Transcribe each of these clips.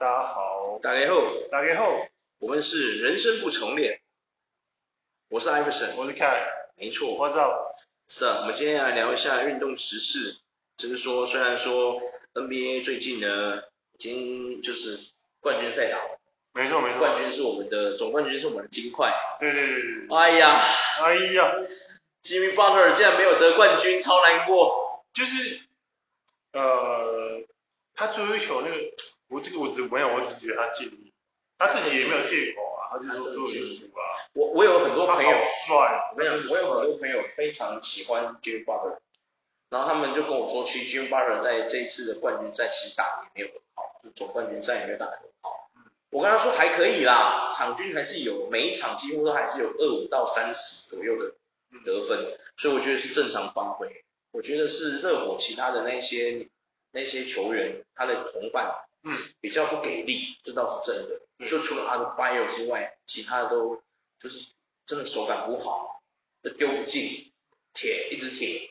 大家好，大家好，大家好，我们是人生不重练，我是艾弗森，我是凯，没错，我知道，是啊，我们今天来聊一下运动时事，就是说，虽然说 NBA 最近呢，已经就是冠军赛打了，没错没错，冠军是我们的总冠军是我们的金块，对对对对，哎呀，哎呀，Jimmy Butler 竟然没有得冠军，超难过，就是，呃，他最后一球那个。我这个我只没有，我只觉得他尽力，他自己也没有借口啊，他就说输就输啊。我我有很多朋友帅，我跟你讲，我有很多朋友非常喜欢 Jimmy Butler，然后他们就跟我说，其实 Jimmy Butler 在这一次的冠军赛其实打的也没有很好，就总冠军赛也没有打得很好。我跟他说还可以啦，场均还是有，每一场几乎都还是有二五到三十左右的得分，所以我觉得是正常发挥。我觉得是热火其他的那些那些球员，他的同伴。嗯，比较不给力，这倒是真的。嗯、就除了阿德巴约之外，其他的都就是真的手感不好，都丢不进，铁一直铁，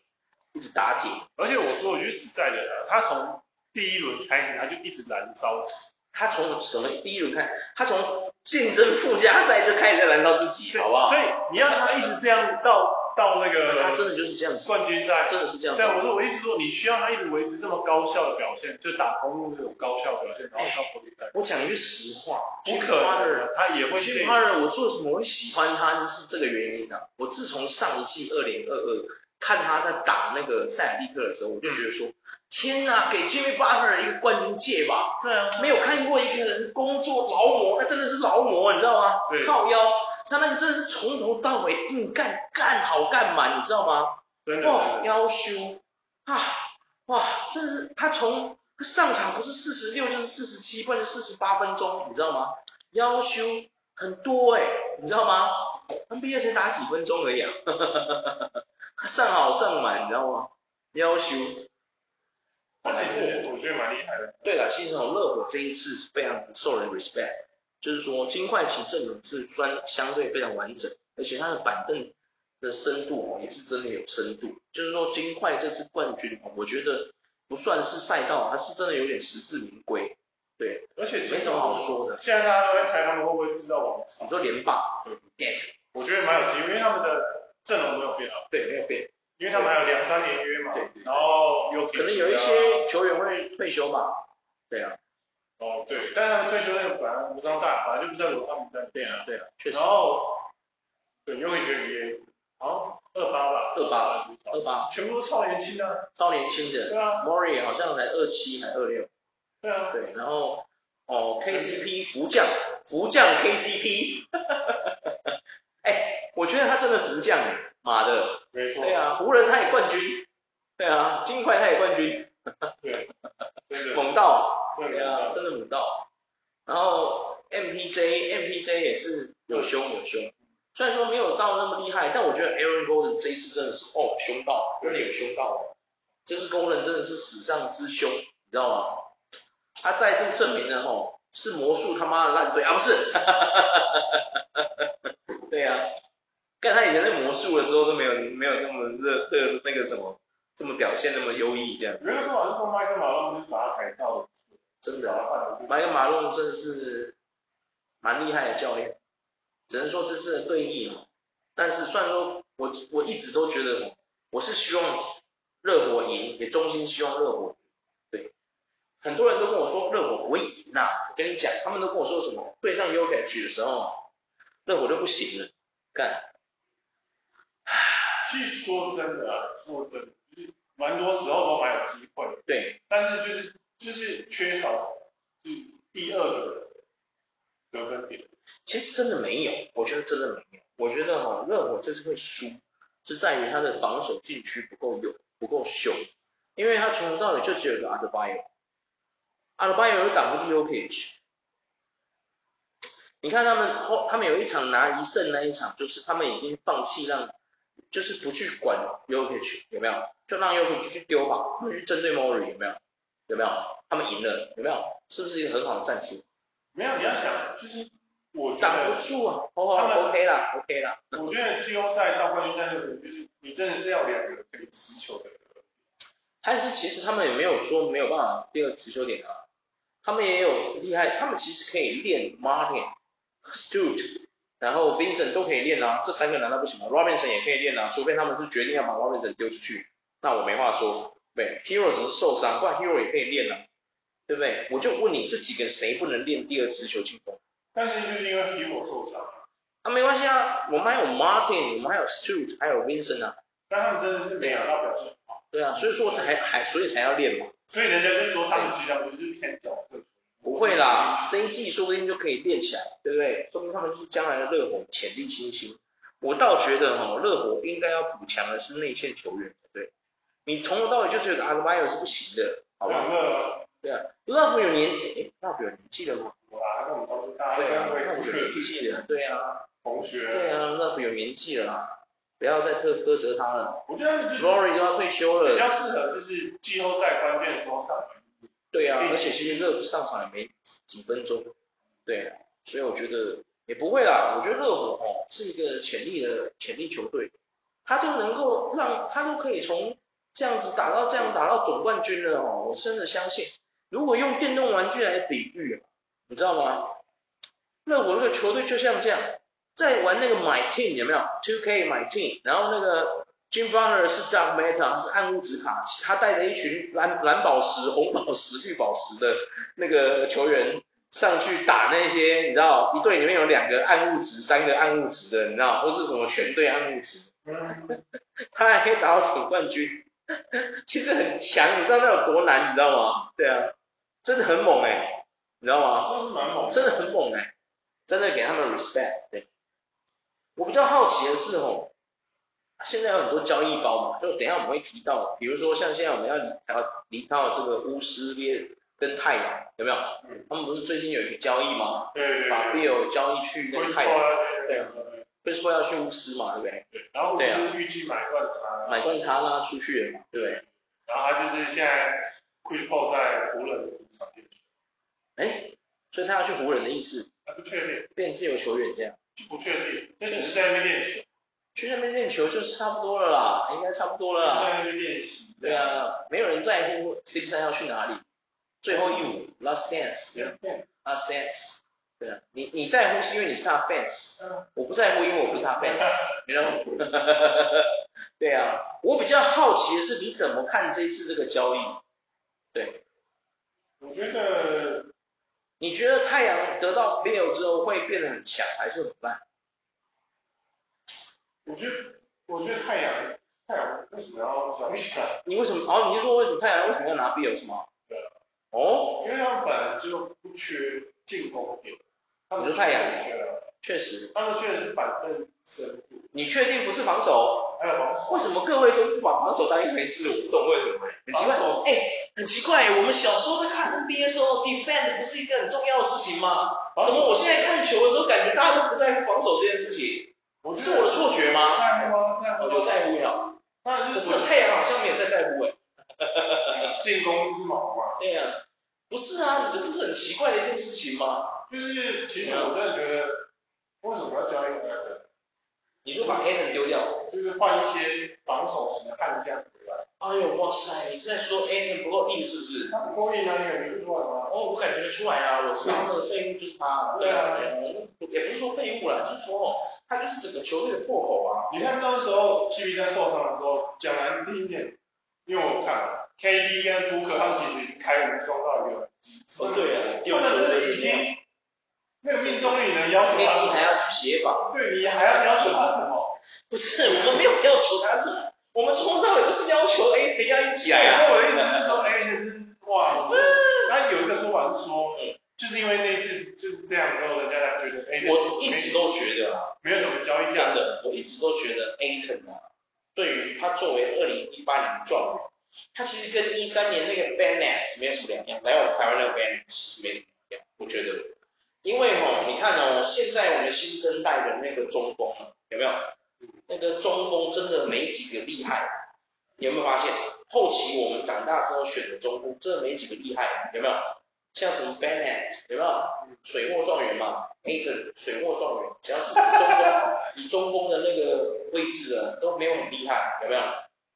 一直打铁。而且我说我觉得实在的，他从第一轮开始他就一直燃烧。他从什么第一轮开，他从竞争附加赛就开始在燃烧自己，好不好？所以你要他一直这样到。到那个，他真的就是这样子。冠军赛真的是这样子。对，我说我意思说，你需要他一直维持这么高效的表现，就打公路那种高效表现，然后到冠军赛。我讲一句实话，不可能，他也会。Jimmy Butler，我做什么我会喜欢他，就是这个原因啊。我自从上一季二零二二看他在打那个塞尔蒂克的时候，我就觉得说，天呐，给 Jimmy Butler 一个冠军戒吧。对啊。没有看过一个人工作劳模，那真的是劳模，你知道吗？对。靠腰。他那个真的是从头到尾硬干，干好干满，你知道吗？真的。哇，腰修啊，哇，真的是他从他上场不是四十六就是四十七或者四十八分钟，你知道吗？腰修很多哎、欸，你知道吗？NBA 才打几分钟而已啊，他 上好上满，你知道吗？腰修。他其实我觉得蛮厉害的。对了，其实热火这一次是非常受人 respect。就是说，金块其阵容是算相对非常完整，而且它的板凳的深度哦也是真的有深度。就是说，金块这次冠军哦，我觉得不算是赛道，它是真的有点实至名归。对，而且没什么好说的。现在大家都在猜他们会不会制造王朝。你说连霸？对，get。我觉得蛮有机会，因为他们的阵容没有变啊。对，没有变，因为他们还有两三年约嘛。对。然后有可能有一些球员会退休吧。对啊。哦，对，但是他们退休那个本来无伤大，本来就不知道有他们在。对啊，对啊，确实。然后，对，又会学语言，好，二八吧，二八，二八，全部都超年轻的。超年轻的。对啊。Murray 好像才二七还二六。对啊。对，然后哦，KCP 福将，福将 KCP。哎，我觉得他真的福将哎，妈的。没错。对啊，湖人他也冠军。对啊，金块他也冠军。对。猛到。对啊，真的猛到。然后 MPJ，MPJ 也是有凶有凶，虽然说没有到那么厉害，但我觉得 Aaron Golden 这一次真的是哦凶到，真的有凶到。这次工人真的是史上之凶，你知道吗？他再度证明了吼，是魔术他妈的烂队啊，不是？对啊，看他以前在魔术的时候都没有没有那么热热那个什么，这么表现那么优异这样。有人说好像说麦克马龙就是把他改造的。真的，买个马龙真的是蛮厉害的教练，只能说这次的对弈嘛。但是虽然说我我一直都觉得，我是希望热火赢，也衷心希望热火赢。对，很多人都跟我说热火不会赢呐，我跟你讲，他们都跟我说什么对上 Jokic 的时候，热火就不行了，干。其实说真的啊，说真的，就是蛮多时候都蛮有机会。对，但是就是。就是缺少第第二个得分点。其实真的没有，我觉得真的没有。我觉得哈，热火这次会输，是在于他的防守禁区不够勇，不够凶。因为他从头到尾就只有一个阿德巴约，阿德巴约又挡不住 Jokic。你看他们后，他们有一场拿一胜那一场，就是他们已经放弃让，就是不去管 Jokic 有没有？就让 Jokic 去丢吧，去针对 Murray 有没有？有没有？他们赢了，有没有？是不是一个很好的战术？没有，你要想，就是我挡不住啊。哦，OK 啦，OK 啦。我觉得季后赛到冠军赛那个，就是你真的是要两个可以持球的。但是其实他们也没有说没有办法第二个持球点啊。他们也有厉害，他们其实可以练 Martin、Stute，然后 Vincent 都可以练啊，这三个难道不行吗？Robinson 也可以练啊，除非他们是决定要把 Robinson 丢出去，那我没话说。对，Hero 只是受伤，不然 Hero 也可以练啊，对不对？我就问你，这几个谁不能练第二次球进攻？但是就是因为 Hero 受伤啊，没关系啊，我们还有 Martin，我们还有 Stewart，还有 Vincent 啊。但他们真的是没有到表现好。对啊，所以说才还所以才要练嘛。所以人家就说他们其实就是偏角色。不会啦，这一季说不定就可以练起来，对不对？说明他们就是将来的热火潜力新星。我倒觉得哈，热火应该要补强的是内线球员，对。你从头到尾就觉得阿德巴约是不行的，好吧？对啊，Love 有年，哎，Love 有年纪了吗？哇，那我们都是大对啊，Love 有年纪了，对啊，同学，对啊，Love 有年纪了啦，不要再苛苛责他了。我觉得 Rory 都要退休了，比较适合就是季后赛关键时候上。对啊，而且其实热上场也没几分钟，对，所以我觉得也不会啦。我觉得热火哦是一个潜力的潜力球队，他都能够让他都可以从这样子打到这样打到总冠军了哦。我真的相信，如果用电动玩具来比喻，你知道吗？那我那个球队就像这样，在玩那个 My Team 有没有？2K My Team，然后那个。Jim Butler 是 Dark Matter，是暗物质卡，他带着一群蓝蓝宝石、红宝石、绿宝石的那个球员上去打那些，你知道，一队里面有两个暗物质、三个暗物质的，你知道，或是什么全队暗物质，他还可以打到总冠军，其实很强，你知道那有多难，你知道吗？对啊，真的很猛哎、欸，你知道吗？真的很猛哎、欸，真的给他们 respect。对，我比较好奇的是哦。现在有很多交易包嘛，就等一下我们会提到，比如说像现在我们要离要离到这个巫师列跟太阳，有没有？嗯。他们不是最近有一个交易吗？对对对。把 Bill 交易去那个太阳。对。Chris Paul 要去巫师嘛，对不对？对。然后巫师预计买断他。买断他，让他出去了嘛，对不对？然后他就是现在 Chris Paul 在湖人的场上。哎，所以他要去湖人的意思？还不确定。变自由球员这样？不确定，那只是在那边练球。去那边练球就差不多了啦，应该差不多了啦。在那边练习。对啊，没有人在乎 CP3 要去哪里。最后一舞，Last Dance，Last Dance。对啊，你你在乎是因为你是他 fans，我不在乎，因为我不是他 fans，你知道吗？对啊，我比较好奇的是你怎么看这一次这个交易？对。我觉得，你觉得太阳得到 Bill 之后会变得很强，还是很烂？我觉得，我觉得太阳，太阳为什么要？你为什么？哦，你是说为什么太阳为什么要拿 Bill 是吗？对。哦，因为他们本来就不缺进攻点。你说太阳？确实。他们确实是板凳深度。你确定不是防守？还有防守。为什么各位都不把防守当一回事？我不懂为什么。很奇怪。哎、欸，很奇怪，我们小时候在看 NBA 的时候，defend 不是一个很重要的事情吗？怎么我现在看球的时候，感觉大家都不在乎防守这件事情？是我的错觉吗？在乎啊，在乎。有在乎呀。可是太阳好像没有在在乎哎。进攻之矛嘛。对呀。不是啊，你这不是很奇怪的一件事情吗？就是，其实我真的觉得，为什么要交易 Ayton？你说把 Ayton 丢掉，就是换一些防守型的悍将回来。哎呦哇塞，你在说 Ayton 不够硬是不是？他不够硬啊，你感觉出来吗？哦，我感觉得出来啊，我知道那个废物就是他。对啊。也不是说废物啦，就是说哦，他就是整个球队的破口啊。你看那时候 CP3 受伤的时候，讲难听一点，因为我看 KD 跟布克他们其实已经开无双到一个哦对啊，他们真的已经那个命中率能要求他，KD 还要去协防，对，你还要要求他什么？不是，我们没有要求他什么，我们从头到尾不是要求 A 等下一起来啊。我的意思是说 A 是哇，那有一个说法是说。就是因为那一次就是这样之后，人家才觉得，哎，我一直都觉得啊，没有什么交易价的，我一直都觉得 Ayton 啊，对于他作为二零一八年的状元，他其实跟一三年那个 Bennett 没有什么两样，来我们台湾那个 Bennett 其实没什么两样，我觉得，因为哈，你看哦，现在我们新生代的那个中锋有没有？那个中锋真的没几个厉害，有没有发现？后期我们长大之后选的中锋，真的没几个厉害，有没有？像什么 Bennett 有没有？水货状元嘛，Ayton 水货状元，只要是中锋，以中锋的那个位置的都没有很厉害，有没有？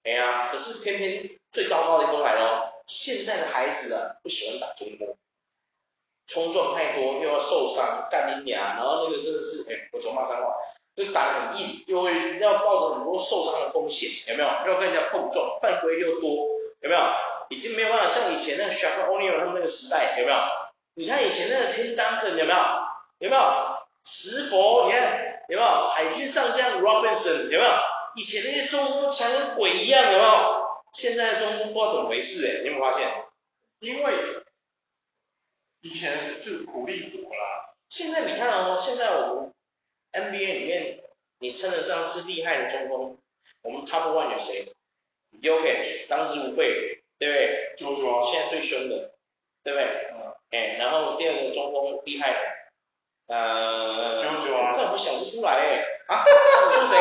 哎呀，可是偏偏最糟糕的一波来了，现在的孩子啊不喜欢打中锋，冲撞太多，又要受伤干你娘，然后那个真的是，哎，我怎么骂脏话？就打得很硬，又会要抱着很多受伤的风险，有没有？又跟人家碰撞，犯规又多，有没有？已经没有办法像以前那个 Shaq O'Neal 他们那个时代，有没有？你看以前那个 Tim Duncan 有没有？有没有？石佛，你看有没有？海军上将 Robinson 有没有？以前那些中锋强跟鬼一样，有没有？现在的中锋不知道怎么回事哎，你有没有发现？因为以前就是苦力活啦。现在你看哦，现在我们 NBA 里面，你称得上是厉害的中锋，我们 Top One 有谁？Jokic 当之无愧，对不对？就是说，现在最凶的，对不对？嗯。哎，然后第二个中锋厉害的，呃，九九啊，这我想不出来哎。啊？你说谁？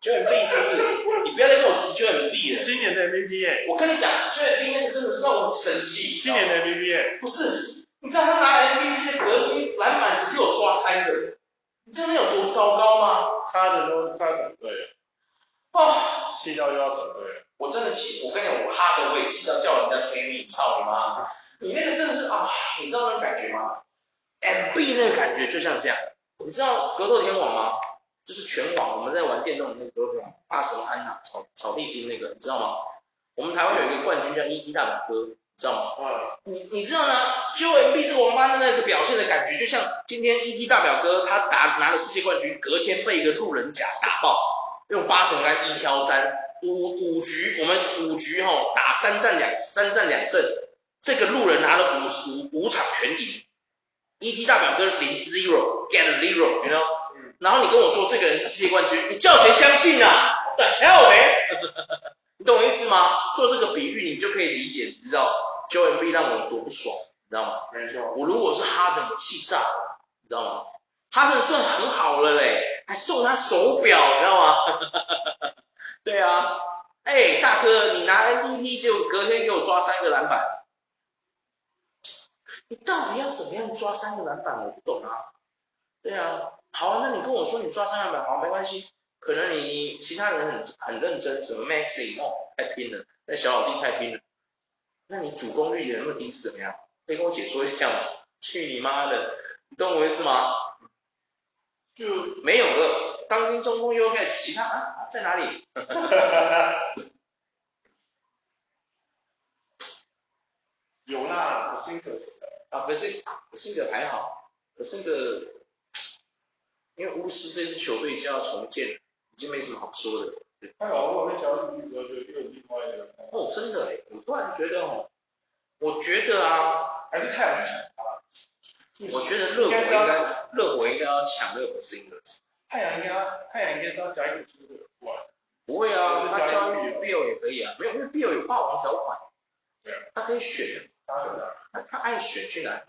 九 M B 是不是？你不要再跟我提九 M B 了。今年的 MVP 哎。我跟你讲，九 M B 那个真的是让我很生气。今年的 MVP 哎。不是，你知道他拿 MVP 的隔天篮板只给我抓三个，你知道那有多糟糕吗？他的都快要转队了。啊，气到又要转队了。我真的气，我跟你讲，我哈德我也气到叫人家催命，操你妈！你那个真的是啊，你知道那个感觉吗？M B 那个感觉就像这样，你知道格斗天王吗？就是拳王，我们在玩电动的那个格斗天王，阿什安娜草草地精那个，你知道吗？我们台湾有一个冠军叫 E.T. 大表哥，你知道吗？嗯。你你知道呢？就 M B 这个王八蛋的那个表现的感觉，就像今天 E.T. 大表哥他打拿了世界冠军，隔天被一个路人甲打爆，用八神杆一挑三，五五局我们五局吼打三战两三战两胜，这个路人拿了五五五场全赢，E.T. 大表哥零 zero get zero，you know？然后你跟我说这个人是世界冠军，你叫谁相信啊？对，Hell man，你懂我意思吗？做这个比喻，你就可以理解，你知道 Embiid 让我多不爽，你知道吗？没错。我如果是哈登，我气炸了，你知道吗？哈登算很好了嘞，还送他手表，你知道吗？对啊，哎，大哥，你拿 MVP 结果隔天给我抓三个篮板，你到底要怎么样抓三个篮板？我不懂啊。对啊。好啊，那你跟我说你抓三个篮板，好，没关系。可能你其他人很很认真，什么 Maxey 哦，太拼了，那小老弟太拼了。那你主攻率也那么低是怎么样？可以跟我解说一下吗？去你妈的，你懂我意思吗？就没有了，当今中锋 Jokic，其他啊在哪里？有啦，可是可是啊，可是可是个还好，可是个。因为巫师这支球队已经要重建，已经没什么好说的。太好了，我被交出去之后就又有另外一个。哦，真的哎，我突然觉得哦，我觉得啊，还是太阳去抢他。我觉得热火应该，热火应该要抢热火是应该。太阳应该，太阳应该是要加一个新的出来。不会啊，他交易 Bill 也可以啊，没有，因为 Bill 有霸王条款。对啊。他可以选。他？他他爱选去哪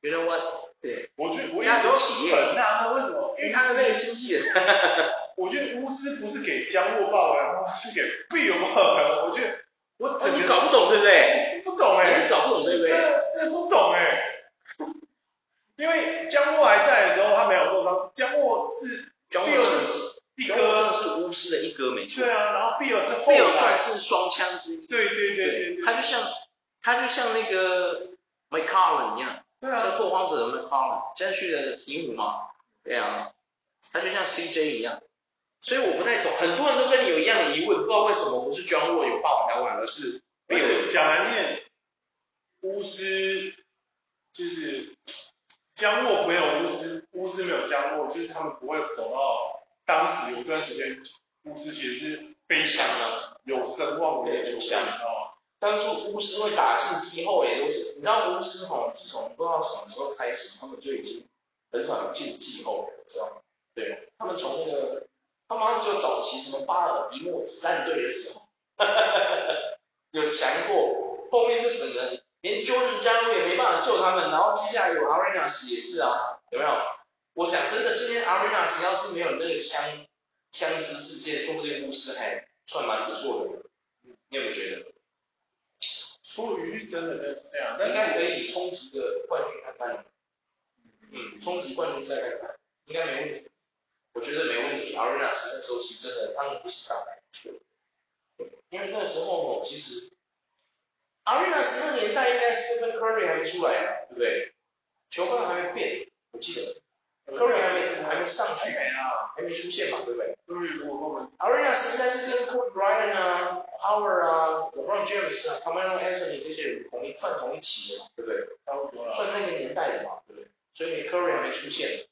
？You know what？对，我觉得我家族企业很纳闷为什么？因为他是那个经纪人。我觉得巫师不是给江沃报的，是给 Bill 报的。我觉得我整个、搞不懂对不对？不懂哎、欸，你搞不懂对不对？这这不懂哎、欸，因为江沃还在的时候他没有受伤，江沃是江沃真的是一哥，真的是巫师的一哥没错。对啊，然后 Bill 是后来，Bill 算是双枪之一。对对对对，他就像他就像那个 McCollum 一样。对啊，像拓荒者的 McCollum，现在去了鵜鹕嘛，对啊，他就像 CJ 一样，所以我不太懂，很多人都跟你有一样的疑问，不知道为什么不是 John Wall 有霸王条款，而是没有讲难念，巫师就是江沃没有巫师，巫师没有江沃，就是他们不会走到当时有一段时间，巫师其实是非常的有声望的球队啊。当初巫师会打进季后也都是，你知道巫师哈，自从不知道什么时候开始，他们就已经很少有进季后了，知道吗？对，他们从那个，他们好像就早期什么巴尔的摩子弹队的时候，有强过，后面就整个连 Jordan 加入也没办法救他们，然后接下来有 Arenas 也是啊，有没有？我想真的，今天 Arenas 要是没有那个枪枪支事件，说不定故事还算蛮不错的，你有没有觉得？出于真的就是这样，应该可以冲击个冠军看看。嗯，冲击冠军赛看看，应该没问题。我觉得没问题。Arenas 那时候是真的他们不是打得不错，因为那时候其实 Arenas 那个年代应该 Stephen Curry 还没出来啊，对不对？球风还没变，我记得。Curry 还没还没上去，还没出现嘛，对不对？对，如果我们 Arenas 应该是跟 Kobe Bryant 啊、Howard 啊、LeBron James 啊、Carmelo Anthony 这些人同一算同一期的嘛，对不对？差不多了。算那个年代的嘛，对不对？所以 Curry 还没出现，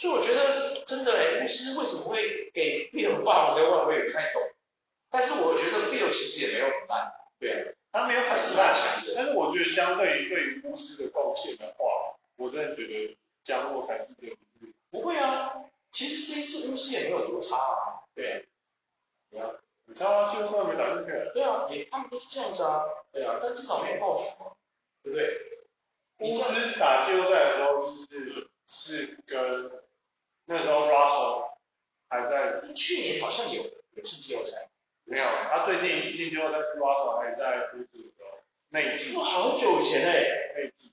所以我觉得真的哎，巫师为什么会给 Bill 八百万，我也不太懂。但是我觉得 Bill 其实也没有很烂，对啊，他没有他是蛮强的。但是我觉得相对于对于巫师的贡献的话，我真的觉得。加洛才是这个，不会啊，其实这一次巫师也没有多差啊，对，对啊，你知道吗？就算没打进去，对啊，也他们都是这样子啊，对啊，但至少没有倒数啊，对不对？巫师打季后赛的时候就是是跟那时候 Russell 还在，去年好像有有进季后赛，没有，他最近一进季后赛是 Russell 还在巫师的那一季，哇，好久以前哎，那一季。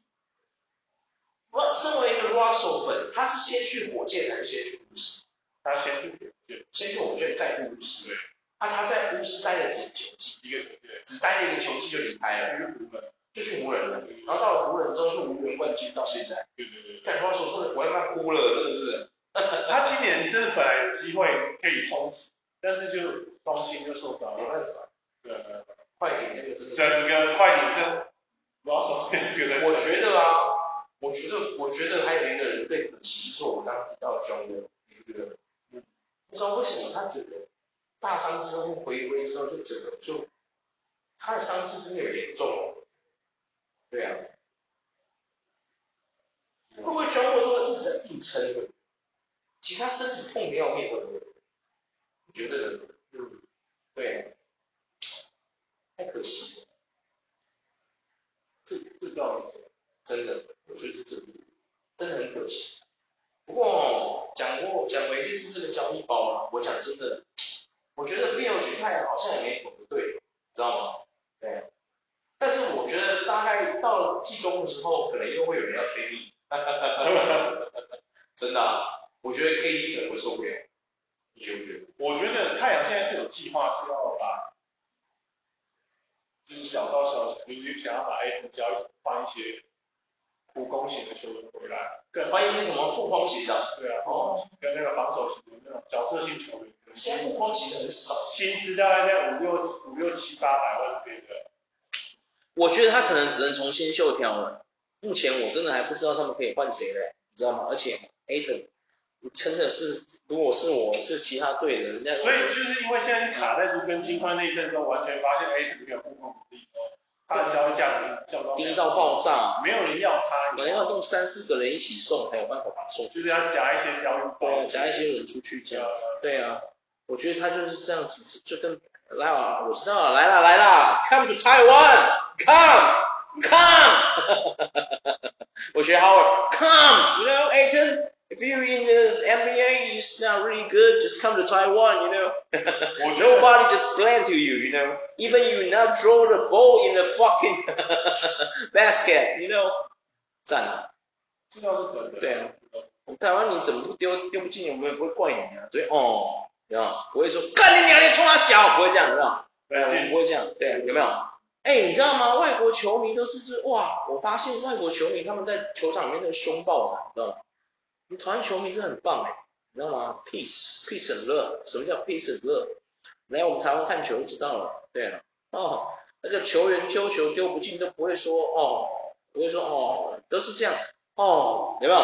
我身为一个 Russell 粉，他是先去火箭还是先去巫师？他先去火箭，先去火箭再去巫师。对。那他在巫师待了几个球季？一个对，只待了一个球季就离开了。去湖人，就去湖人了。然后到了湖人之后就无缘冠军到现在。对对对。看 Russell 真的我要他哭了，真的是。他今年真的本来有机会可以冲击，但是就中心就受伤了。没办法。对。快艇那个真的。整个快艇真，Russell 我觉得啊。我觉得，我觉得还有一个人被可惜，就是我刚刚提到的 John Wall，你觉得？嗯，不知道为什么他整个大伤之后回归之后，就整个就他的伤势真的有严重哦。对啊。会不会 John Wall 都一直在硬撑的？其他身体痛的要命，会不？觉得？对。太可惜了。这这叫真的。我觉得这真的很可惜。不过讲过讲回这次这个交易包啊，我讲真的，我觉得 Bill 去太阳好像也没什么不对，知道吗？对。但是我觉得大概到了季中的时候，可能又会有人要催命。真的啊，我觉得 KD 可能会受不了。你觉不觉得？我觉得太阳现在是有计划是要把，就是小道消息，就是想要把 A 交易换一些。护攻型的球员回来，更换一些什么护框型的？对啊，哦，跟那个防守型的那种角色性球员。现在护框型的很少，薪资大概在五六五六七八百万这边的。我觉得他可能只能从新秀挑了。目前我真的还不知道他们可以换谁嘞，你知道吗？而且 Ayton 真的是，如果是我是其他队的，人家所以就是因为现在卡在就跟金块那一阵中，完全发现 Ayton 没有护框能力。他的交易价低到爆炸，没有人要他，可能要送三四个人一起送才有办法把他送，就是要夹一些交易，对啊，夹一些人出去这样，对啊，我觉得他就是这样子，就跟来啊，我知道了，来了来了，Come to Taiwan，Come Come，我学 Howard，Come，you know agent。If you in the NBA, it's not really good. Just come to Taiwan, you know. Nobody just plan to you, you know. Even you not draw the ball in the fucking basket, you know. 赞啊！对啊，我们台湾你怎么不丢丢不进，我们也不会怪你啊。所以哦，有没有？不会说干你娘的冲他小，不会这样，有没有？对啊，不会这样。对啊，有没有？哎，你知道吗？外国球迷都是是哇，我发现外国球迷他们在球场里面那个凶暴啊，你知道吗？你台湾球迷真的很棒哎，你知道吗？Peace，Peace and love。什么叫 Peace and love？来我们台湾看球就知道了。对啊，哦，那个球员丢球丢不进都不会说哦，不会说哦，都是这样哦，有没有？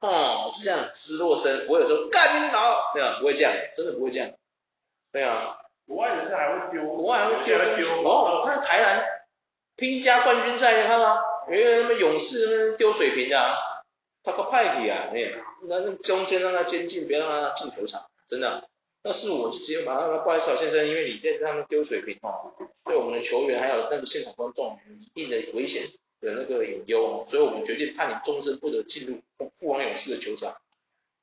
哦，是这样，失落声，不会有说干你老，对啊，不会这样，真的不会这样。对啊，国外人士还会丢，国外还会丢东西。哦，我看台南 P 加冠军赛，你看吗？因为他们勇士那丢水瓶的啊。他个派系啊，哎那那中间让他监禁，别让他进球场，真的、啊。那是我就直接马上说，不好意思啊，先生，因为你在他们丢水瓶哦，对我们的球员还有那个现场观众有一定的危险的那个隐忧哦，所以我们决定判你终身不得进入富王勇士的球场。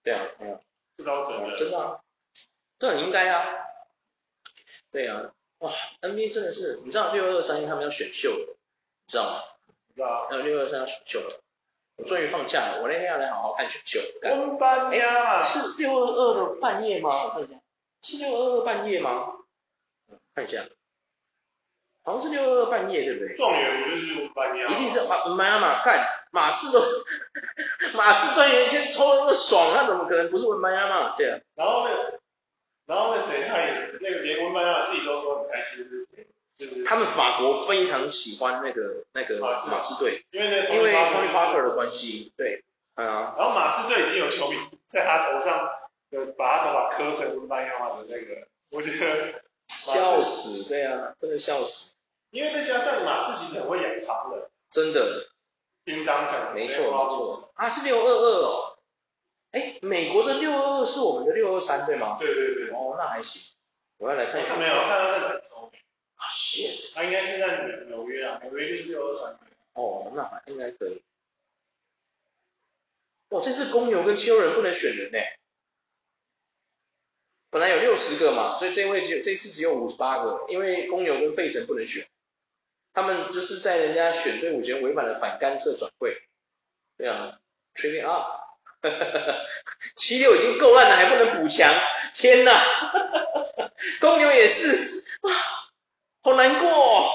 对啊，嗯，这倒真的，真的、啊，这很应该啊。对啊，哇，NBA 真的是，你知道六二三一他们要选秀的，你知道吗？知道。要六二三要选秀了。我终于放假了，我那天要来好好看选秀。我半夜啊？是六二二的半夜吗？我看一下，是六二二半夜吗？看一下，好像是六二二半夜，对不对？状元就是半夜。一定是马马亚马干马刺都 马刺专员先抽的那么爽，那怎么可能不是文班亚马？对啊。然后那，然后那谁，他也那个连文班亚马自己都说很开心，就是他们法国非常喜欢那个那个马刺队，因为那个因为 Tony Parker 的关系，对，啊。然后马刺队已经有球迷在他头上，就，把他头发磕成文班亚马的那个，我觉得笑死，对啊，真的笑死。因为再加上马刺其实很会养长的，真的。叮当响，没错没错，啊是六二二哦，哎，美国的六二二是我们的六二三对吗？对对对，哦那还行，我要来看一下。没有，看到那个很聪明。啊 shit，他应该是在纽纽约啊，纽约就是六二三。哦，那还应该可以。哇，这次公牛跟七六人不能选人呢，本来有六十个嘛，所以这位只有这次只有五十八个，因为公牛跟费城不能选。他们就是在人家选队伍前违反了反干涉转会，对啊，trading up，七六已经够烂了，还不能补强，天哪，公牛也是，啊，好难过哦，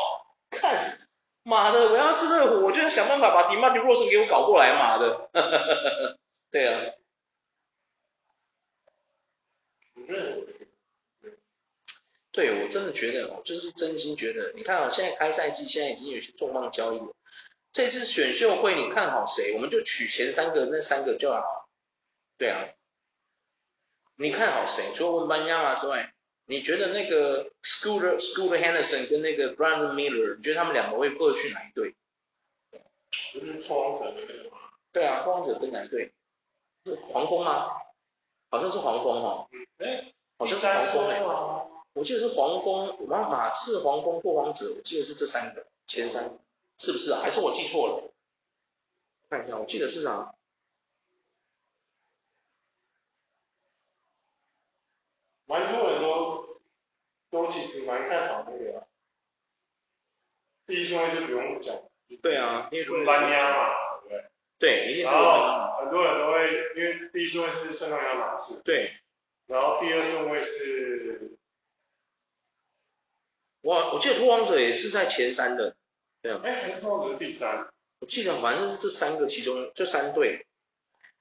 看，妈的，我要是热火，我就要想办法把迪马迪罗森给我搞过来，妈的，对啊。对，我真的觉得，我就是真心觉得，你看啊，现在开赛季，现在已经有些重磅交易了。这次选秀会，你看好谁？我们就取前三个，那三个就好。对啊，你看好谁？除了文班亚马之外，你觉得那个 Scooter Scooter Henderson 跟那个 Brandon Miller，你觉得他们两个会各去哪一队？就是拓荒者的那个吗？对啊，拓荒者跟哪一队？是黄蜂吗？好像是黄蜂哦。哎，好像是黄蜂哎。我记得是黄蜂，马马刺、黄蜂、拓荒者，我记得是这三个前三个，是不是啊？还是我记错了？看一下，我记得是啊。蛮多人都都其实蛮看好那个，第一顺位就不用讲。对啊，因为文班亚马，对不对？对，一定是。然后很多人都会，因为第一顺位是圣康亚马刺。对。然后第二顺位是。我我记得拓荒者也是在前三的，对啊。哎，还是拓荒者第三。我记得反正是这三个其中这三队，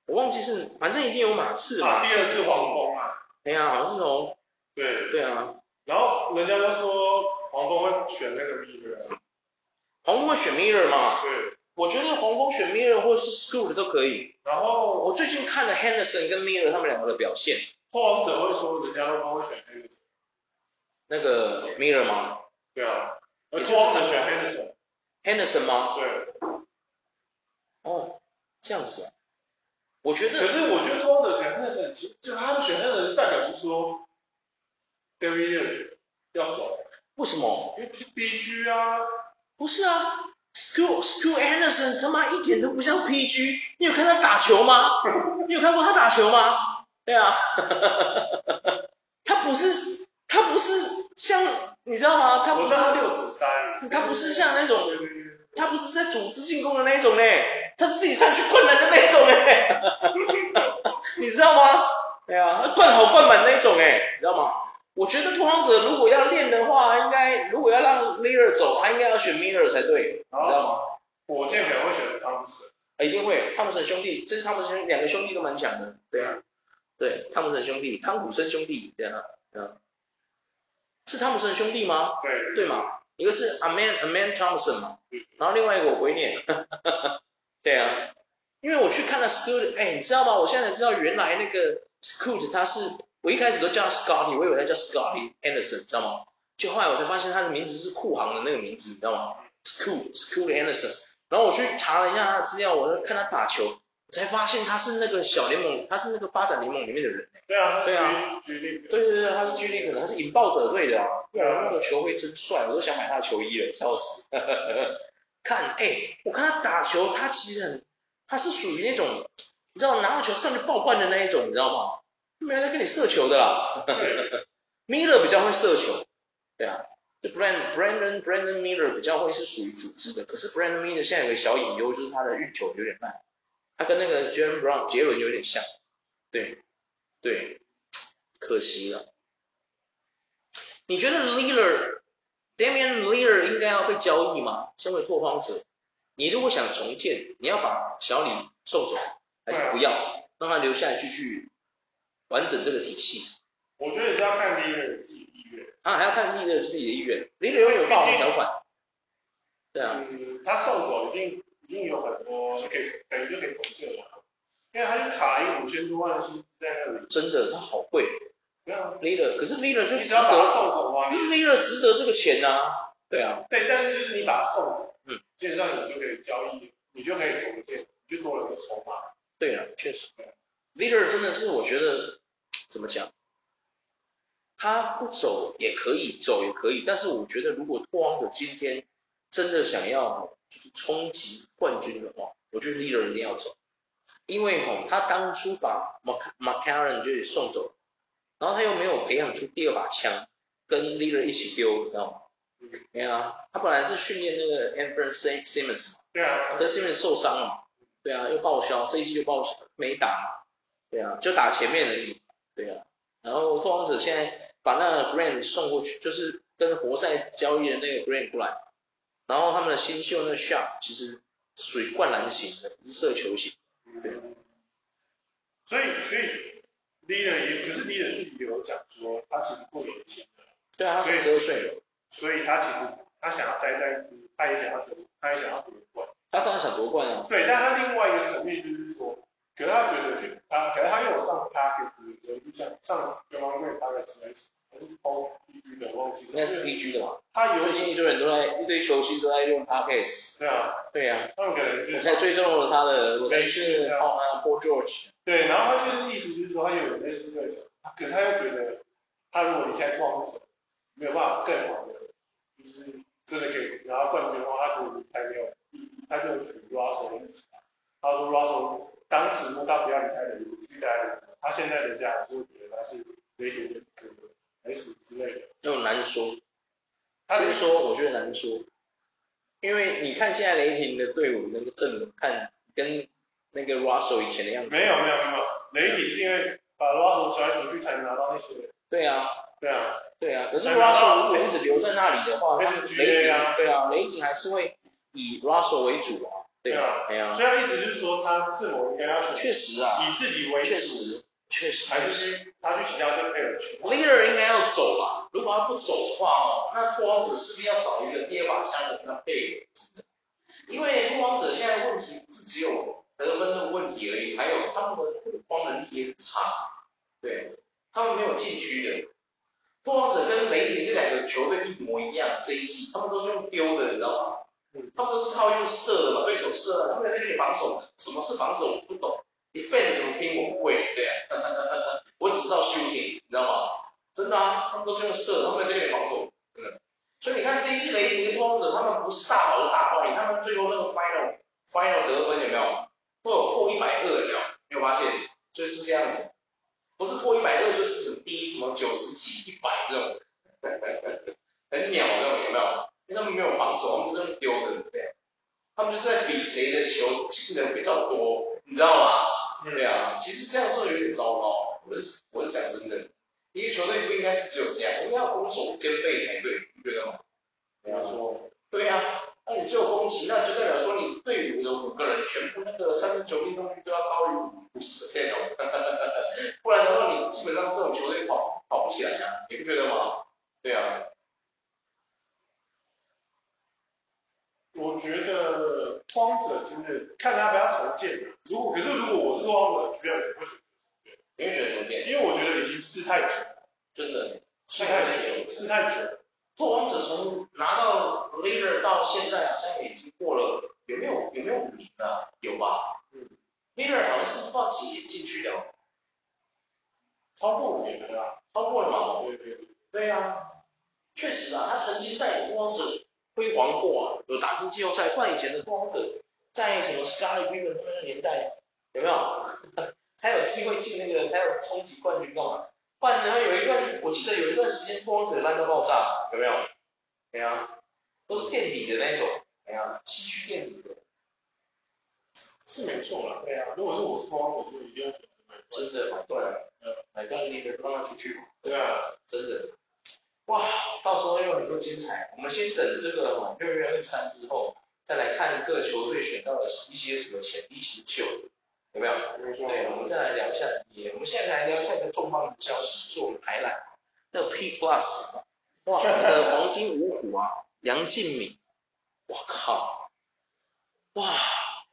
我忘记是，反正一定有马刺嘛。啊，第二是黄蜂啊。哎呀，好像是从。对。对啊。然后人家都说黄蜂会选那个 Mirror，。黄蜂会选 Mirror 嘛？对。我觉得黄蜂选 Mirror 或者是 Scoot 都可以。然后我最近看了 Henderson 跟 Mirror 他们两个的表现。拓王者会说人家都会选 Henderson。那个 Mirror 吗？对啊，而拓荒者选 Henderson。Henderson 吗？对。哦，这样子啊。我觉得。可是我觉得拓荒者选 Henderson，其实就他们选 Henderson 代表是说，David 要走。为什么？因为 PG 啊。不是啊，Scoot Scoot Henderson 他妈一点都不像 PG，你有看他打球吗？你有看过他打球吗？对啊。他不是。他不是像你知道吗？他不是六指山，他不是像那种，他不是在组织进攻的那种嘞，他是自己上去灌篮的那种嘞，你知道吗？对啊，灌好灌满那种哎，你知道吗？我觉得拓荒者如果要练的话，应该如果要让 Miller 走，他应该要选 Miller 才对，你知道吗？火箭可能会选汤普森，一定会，汤普森兄弟，这是汤普森两个兄弟都蛮强的，对啊，对，汤普森兄弟，汤普森兄弟，对啊，啊。是汤姆森兄弟吗？对，对嘛，一个是 Aman Aman Thompson 嘛，然后另外一个我不会念，对啊，因为我去看了 Scoot，哎，你知道吗？我现在才知道原来那个 Scoot 他是，我一开始都叫 Scotty，我以为他叫 Scotty Anderson，知道吗？就后来我才发现他的名字是酷航的那个名字，你知道吗？Scoot Scoot Anderson，然后我去查了一下他的资料，我就看他打球。才发现他是那个小联盟，他是那个发展联盟里面的人。对啊，对啊，对对对，他是 G League 的，他是引爆者队的啊。哇，那个球会真帅，我都想买他的球衣了，笑死。看，哎，我看他打球，他其实很，他是属于那种，你知道拿到球上去爆灌的那一种，你知道吗？没有在跟你射球的啦。Miller 比较会射球，对啊，就 Brand Brandon Brandon Miller 比较会是属于组织的，可是 Brandon Miller 现在有个小隐忧，就是他的运球有点慢。他跟那个 Jaylen Brown 杰伦有点像，对，对，可惜了。你觉得 Lillard Damian Lillard 应该要被交易吗？身为拓荒者，你如果想重建，你要把小李送走，还是不要，让他留下来继续完整这个体系？我觉得也是要看 leader 自己的意愿。啊，还要看 leader 自己的意愿，leader 有霸王条款。对啊。嗯，他送走一定一定有很多可以等于就可以重建了，因为他就卡一个五千多万的薪资在那里。真的，他好贵。对啊，leader，可是 leader 就值得。你只要把他送走啊，因为，leader 值得这个钱啊。对啊。对，但是就是你把他送走，嗯，基本上你就可以交易，你就可以重建，你就多了一个筹码。对啊，确实。leader 真的是我觉得怎么讲？他不走也可以，走也可以，但是我觉得如果拓荒者今天真的想要就是冲击冠军的话，我觉得 leader 一定要走，因为吼他当初把 McCarron 就送走，然后他又没有培养出第二把枪跟 leader 一起丢，你知道吗？没有啊，他本来是训练那个 Anfernee Simons 嘛，对啊，可是 Simons 受伤了嘛，对啊，又报销，这一季就报销没打嘛，对啊，就打前面而已，对啊，然后拓荒者现在。把那个 Grant 送过去，就是跟活塞交易的那个 Grant 过来，然后他们的新秀那个 Sharpe 其实属于灌篮型的，不是射球型。对。所以所以 Leader 也，可是 Leader 自己有讲说，他其实过年轻的。对啊，他十二岁了。所以他其实他想要待在他也想要夺，他也想要夺冠。他当然想夺冠啊。对，但他另外一个层面就是说，可能他觉得去他，可能他又有上 Packers，就像上 Jamal Packers 还是 PG 的，忘记了。应该是 PG 的吧。他最近一堆人都在，一堆球星都在用 Podcast。对啊。对啊。他们可能就我才追踪了他的，我才是哦，Paul George。对，然后他就是意思就是说，他有类似这个，可他又觉得，他如果离开拓荒者，没有办法更好的，就是真的可以拿到冠军的话，他觉得离开没有意义，他就选 Russell 的意思。他说 Russell 当时他不要离开的，去待的，他现在的家还是会觉得他是雷霆的哥哥。S 之类的，又难说。先说，我觉得难说，因为你看现在雷霆的队伍那个阵容，看跟那个 Russell 以前的样子。没有没有没有，雷霆是因为把 Russell 转出去才能拿到那些。对啊，对啊，对啊。可是 Russell 如果一直留在那里的话，雷霆啊，对啊，雷霆还是会以 Russell 为主啊。对啊，对啊。所以他意思就是说，他自我应该要确实啊，以自己为主。确实。确实，还是去他去其他队配合去。Leader 应该要走吧？如果他不走的话哦，那拓荒者势必要找一个第二把枪的跟他配合。因为拓荒者现在的问题不是只有得分的问题而已，还有他们的护框能力也很差。对，他们没有禁区的。拓荒者跟雷霆这两个球队一模一样，这一季他们都是用丢的，你知道吗？他们都是靠用射的嘛，对手射，他们在那里防守。什么是防守？我不懂。Defend 怎么拼？我不会，对啊，我只知道 shooting，你知道吗？真的啊，他们都是用射，他们在这边防守，真的。所以你看这一季雷霆跟拓荒者，他们不是大好的大败，他们最后那个 final final 得分有没有？会有破一百二，有没有？有发现？就是这样子，不是破一百二就是很低什么九十几、一百这种，很鸟那种有没有？因为他们没有防守，他们是用丢的，对。他们就是在比谁的球进的比较多，你知道吗？对啊，其实这样说有点糟糕。我是我是讲真的，一个球队不应该是只有这样，应该要攻守兼备才对，你觉得吗？比方说，对呀、那你只有攻击，那就代表说你队伍的五个人全部那个三分球命中率都要高于五十 percent 哦，不然的话你基本上这种球队跑跑不起来呀、你不觉得吗？对啊。我觉得拓荒者真的看他不要重建。如果可是如果我是拓荒者，绝对不会选。你会选择重建？因为我觉得已经试太久了，真的试太久，试太久。拓荒者从拿到 leader 到现在好像已经过了，有没有有没有五年了？有吧？嗯。leader 好像是不知道几年进去的，超过五年了吧，超过了嘛？对对对。对啊，确实啊，他曾经带领拓荒者。辉煌过啊，有打进季后赛。换以前的拓荒者，在什么 Scottie Pippen 那个年代，有没有？才有机会进那个，才有冲击冠军干嘛？不然后有一段，我记得有一段时间拓荒者烂到爆炸，有没有？对啊，都是垫底的那种，哎呀，西区垫底的，是没错啦。对啊，如果是我是拓荒者，就一定要选择买断。真的买断买断你得让他出去嘛。对啊，真的。哇，到时候又有很多精彩。我们先等这个六月二十三之后，再来看各球队选到了一些什么潜力新秀。有没有？对，我们再来聊一下，也我们现在来聊一下一个重磅的消息，是我们台篮那个 P Plus，哇，那个黄金五虎啊，杨敬敏，我靠，哇，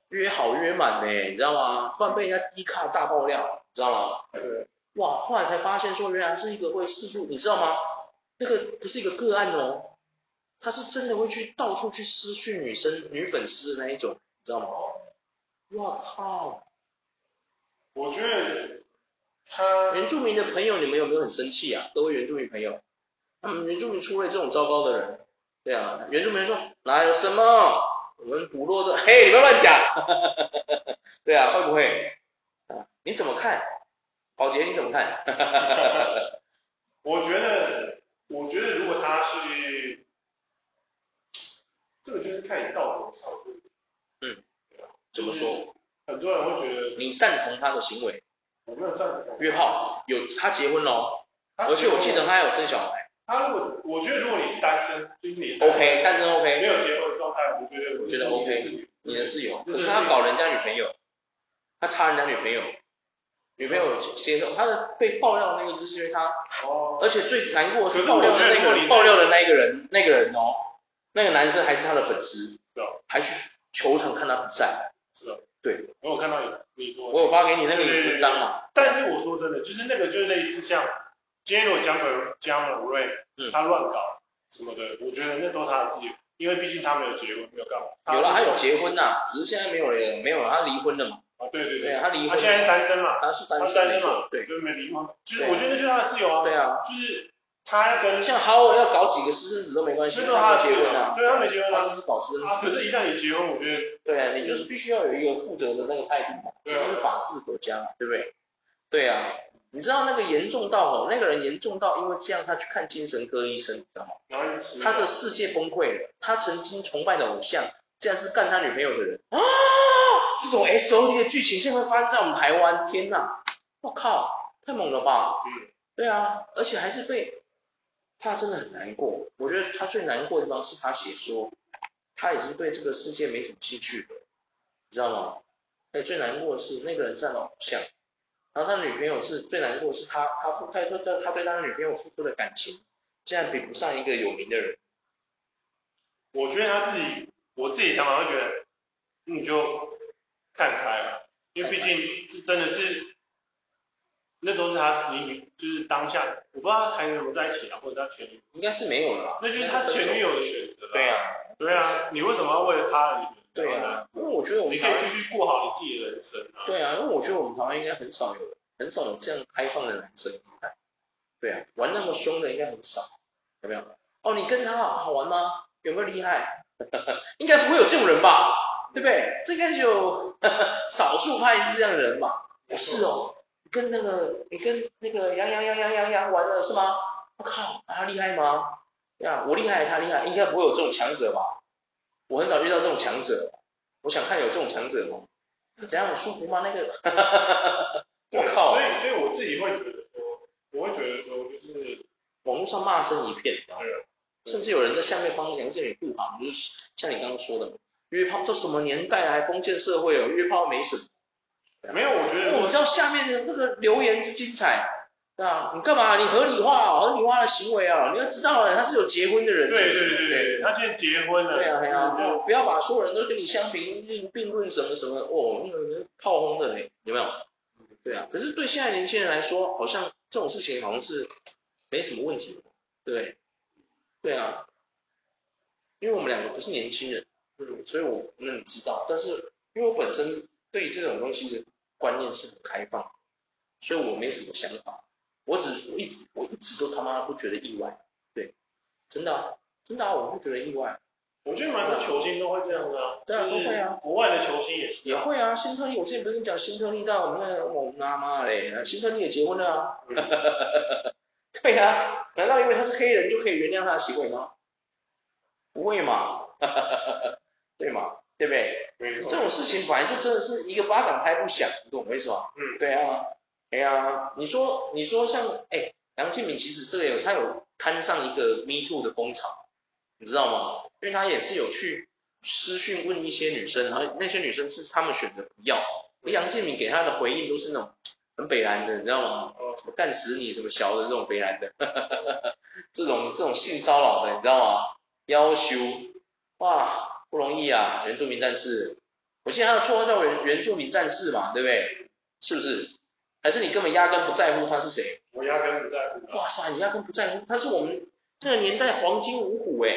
约好约满呢，你知道吗？突然被人家低卡大爆料，你知道吗？对。哇，后来才发现说原来是一个会四处，你知道吗？那个不是一个个案哦，他是真的会去到处去私讯女生、女粉丝的那一种，你知道吗？我靠！我觉得他原住民的朋友，你们有没有很生气啊？各位原住民朋友，他们原住民出了这种糟糕的人，对啊，原住民说哪有什么？我们部落的，嘿，你不要乱讲，对啊，会不会？啊，你怎么看？宝杰你怎么看？我觉得，我觉得如果他是，这个就是看你道德上的。嗯，怎么说？很多人会觉得你赞同他的行为，我没有赞同。约炮有他结婚了，而且我记得他还有生小孩。他如果我觉得如果你是单身，就是你 OK，单身 OK，没有结婚的状态，我觉得我觉得 OK，你的自由。可是他搞人家女朋友，他插人家女朋友，女朋友接受他的被爆料那个，就是因为他，哦，而且最难过的是爆料的那个爆料的那个人，那个人哦，那个男生还是他的粉丝，还去球场看他比赛，是的。对，我有看到有你说，我有发给你那个文章嘛。但是我说真的，就是那个就是类似像，今天如果江本江本瑞，嗯，他乱搞什么的，我觉得那都是他的自由，因为毕竟他没有结婚，没有干嘛。有了，他有结婚呐，只是现在没有了，没有了，他离婚了嘛。啊，对对对，他离婚，他现在是单身嘛，他是单身嘛，对，就是没离婚，就是我觉得那就是他的自由啊。对啊，就是。他跟像好尔要搞几个私生子都没关系，因为他结婚啊，对他没结婚，他都是搞私生子。可是，一旦你结婚，我觉得，对啊，你就是必须要有一个负责的那个态度嘛，这是法治国家嘛，对不对？对啊，你知道那个严重到哦，那个人严重到因为这样他去看精神科医生，你知道吗？他的世界崩溃了，他曾经崇拜的偶像，竟然是干他女朋友的人啊！这种 S O D 的剧情竟然会发生在我们台湾，天哪！我靠，太猛了吧？嗯，对啊，而且还是被。他真的很难过，我觉得他最难过的地方是他写说他已经对这个世界没什么兴趣了，你知道吗？哎，最难过的是那个人是他的偶像，然后他的女朋友是最难过的是他他付他对他对他的女朋友付出的感情，竟然比不上一个有名的人。我觉得他自己，我自己想法会觉得，你就看开了，因为毕竟是真的是。那都是他，你就是当下，我不知道他还有没有在一起啊，或者他前女友，应该是没有了。那就是他前女友的选择。对啊，对啊，你为什么要为了他而选择？对啊，因为我觉得我们你可以继续过好你自己的人生啊。对啊，因为我觉得我们台湾应该很少有，很少有这样开放的男生。对啊，玩那么凶的应该很少，有没有？哦，你跟他好好玩吗？有没有厉害？应该不会有这种人吧？对不对？这应该就 少数派是这样的人吧？不是哦。跟那个你跟那个杨洋洋洋洋洋玩了是吗？我靠，他厉害吗？呀，我厉害，他厉害，应该不会有这种强者吧？我很少遇到这种强者，我想看有这种强者吗？怎样很舒服吗？那个，我靠！所以所以我自己会觉得说，我会觉得说，就是网络上骂声一片，甚至有人在下面帮杨振宇护航，就是像你刚刚说的，约炮这什么年代来封建社会哦，约炮没什么。没有，我觉得我知道下面的那个留言之精彩，对啊？你干嘛？你合理化哦，合理化的行为啊！你要知道，他是有结婚的人，对对对对，他现在结婚了，对啊对啊，不要把所有人都跟你相平并并论什么什么哦，那个炮轰的嘞，有没有？对啊，可是对现在年轻人来说，好像这种事情好像是没什么问题，对对啊，因为我们两个不是年轻人，嗯，所以我不能知道，但是因为我本身对这种东西的。观念是很开放，所以我没什么想法，我只我一直我一直都他妈不觉得意外，对，真的啊，真的啊，我不觉得意外。我觉得蛮多球星都会这样子啊，对啊，都会啊，国外的球星也是，也会啊，新特利，我之前不是跟你讲新特利到我们那我妈妈嘞，新特利也结婚了啊，对啊，难道因为他是黑人就可以原谅他的行为吗？不会嘛，对嘛？对不对？这种事情本来就真的是一个巴掌拍不响，你懂我意思吗？嗯，对啊，哎呀，你说你说像哎，杨敬敏其实这个有他有摊上一个 Me Too 的风潮，你知道吗？因为他也是有去私讯问一些女生，然后那些女生是他们选择不要，杨建敏给他的回应都是那种很北蓝的，你知道吗？什么干死你，什么小的这种北蓝的，这种这种性骚扰的，你知道吗？要求哇不容易啊，原住民战士，我记得他的绰号叫原原住民战士嘛，对不对？是不是？还是你根本压根不在乎他是谁？我压根不在乎。哇塞，你压根不在乎，他是我们那个年代黄金五虎哎，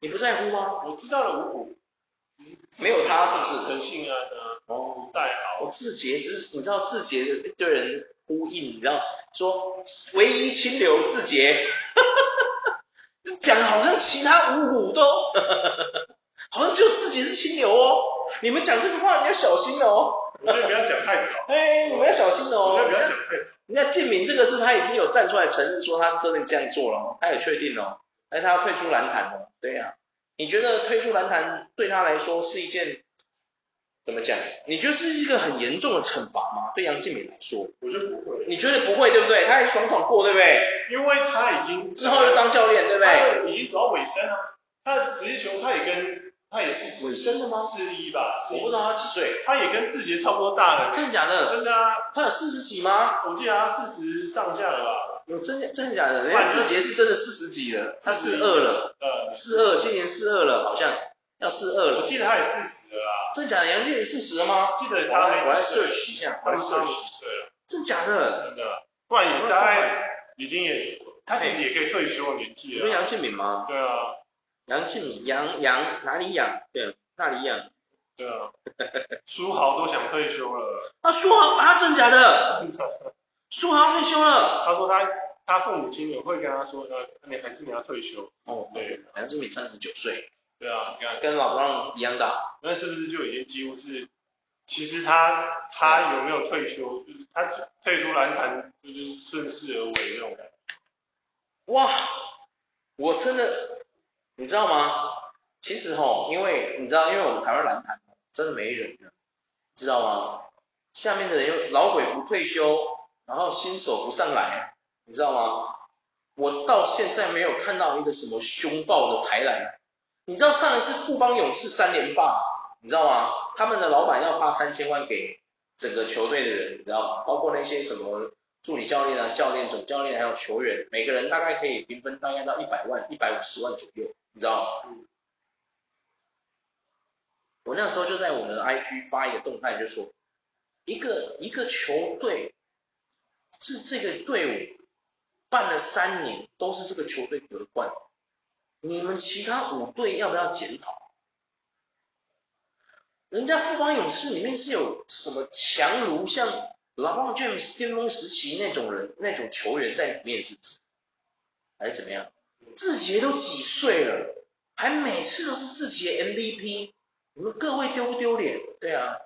你不在乎吗？我知道了五虎，没有他是不是？陈信安啊，哦，戴豪。我志杰只是你知道志杰的一堆人呼应，你知道说唯一清流志杰，讲的好像其他五虎都，好像就自己是清流哦。你们讲这个话你要小心哦。我觉得不要讲太早。哎，你们要小心哦。我觉得不要讲太早。人家建明这个事，他已经有站出来承认说他真的这样做了，他也确定了，哎，他要退出篮坛了。对呀、啊，你觉得退出篮坛对他来说是一件怎么讲？你觉得这是一个很严重的惩罚吗？对杨建明来说，我觉得不会。你觉得不会对不对？他还爽爽过对不对？因为他已经之后又当教练对不对？已经走到尾声了，他的职业球他也跟。他也是尾声了吗？四一吧，我不知道他几岁。他也跟志杰差不多大了。真的假的？真的啊。他有四十几吗？我记得他四十上下了吧。有真真的假的？人家志杰是真的四十几了，他四二了。呃，四二，今年四二了，好像要四二了。我记得他也四十了啊。真的假的？杨建也四十了吗？记得差没。我来 search 一下，我来 search。对了。真假的？真的。不然也是他已经也，他其实也可以退休的年纪了。不是杨建敏吗？对啊。杨建铭，杨杨哪里养？对。那里养？对啊，书豪都想退休了。啊，书豪啊，真假的？书豪退休了。他说他他父母亲也会跟他说，呃，你还是你要退休。哦，对，杨建铭三十九岁。对啊，你看，跟老布一样大。那是不是就已经几乎是？其实他他有没有退休？就是他退出篮坛，就是顺势而为那种感觉。哇，我真的，你知道吗？其实吼，因为你知道，因为我们台湾篮坛真的没人了，知道吗？下面的人又老鬼不退休，然后新手不上来，你知道吗？我到现在没有看到一个什么凶暴的台篮。你知道上一次富邦勇士三连霸，你知道吗？他们的老板要发三千万给整个球队的人，你知道吗？包括那些什么助理教练啊、教练、总教练还有球员，每个人大概可以平分大概到一百万、一百五十万左右，你知道吗？我那时候就在我的 IG 发一个动态，就说一个一个球队是这个队伍办了三年都是这个球队得冠，你们其他五队要不要检讨？人家富邦勇士里面是有什么强如像 LeBron James 巅峰时期那种人那种球员在里面，是不是？还是怎么样？志杰都几岁了，还每次都是志杰 MVP。你们各位丢不丢脸？对啊，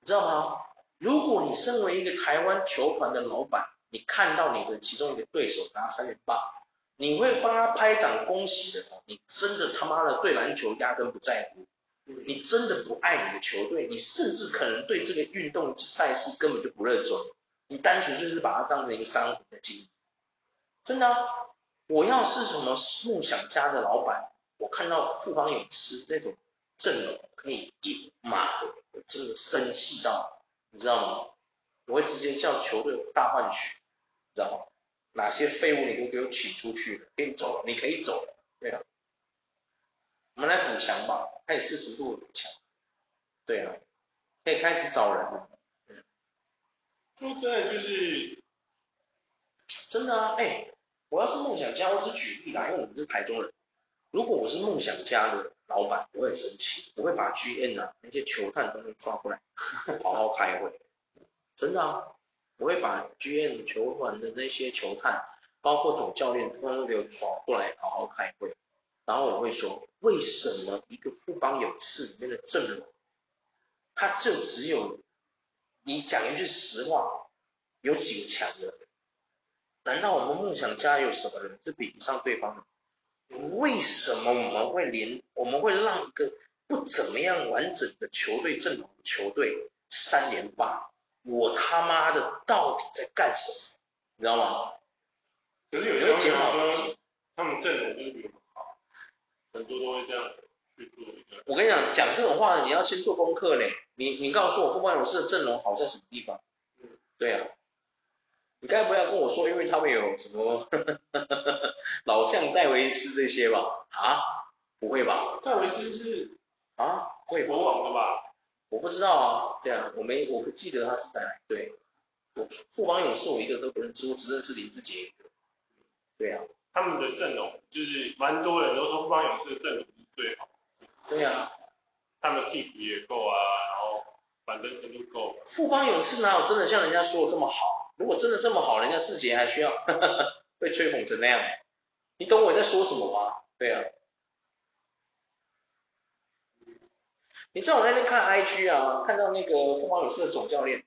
你知道吗？如果你身为一个台湾球团的老板，你看到你的其中一个对手拿三连霸，你会帮他拍掌恭喜的吗？你真的他妈的对篮球压根不在乎，你真的不爱你的球队，你甚至可能对这个运动赛事根本就不热衷，你单纯就是把它当成一个商品的经营。真的啊，我要是什么梦想家的老板，我看到富邦勇士那种。阵容可以一马的，我真的生气到，你知道吗？我会直接叫球队大换血，知道吗？哪些废物你都给我请出去了，给你走了，你可以走了，对啊。我们来补强吧，开始四十度补强，对啊，可以开始找人了。说真的就是，真的啊，哎、欸，我要是梦想家，我只举例啦，因为我们是台中人。如果我是梦想家的老板，我很生气，我会把 GM 啊那些球探都抓过来，好好开会。真的啊，我会把 GM 球团的那些球探，包括总教练，通通给我抓过来，好好开会。然后我会说，为什么一个富邦勇士里面的阵容，他就只有，你讲一句实话，有几个强的？难道我们梦想家有什么人是比不上对方的？为什么我们会连我们会让一个不怎么样完整的球队阵容球队三连霸？我他妈的到底在干什么？你知道吗？可是有些人会检讨说，他们阵容就是比我们好，很多都会这样。去做一个。我跟你讲，讲这种话你要先做功课呢。你你告诉我富邦勇士的阵容好在什么地方？对啊。你该不要跟我说，因为他们有什么 老将戴维斯这些吧？啊，不会吧？戴维斯是啊，会国王的吧？我不知道啊，对啊，我没，我不记得他是在哪队。我富邦勇士我一个都不认识，我只认识林志杰。对啊，他们的阵容就是蛮多人都说富邦勇士的阵容是最好。对啊，他们替补也够啊，然后反正程度够。富邦勇士哪有真的像人家说的这么好？如果真的这么好，人家自己还需要 被吹捧成那样？你懂我在说什么吗？对啊。你知道我那天看 IG 啊，看到那个凤凰勇士的总教练，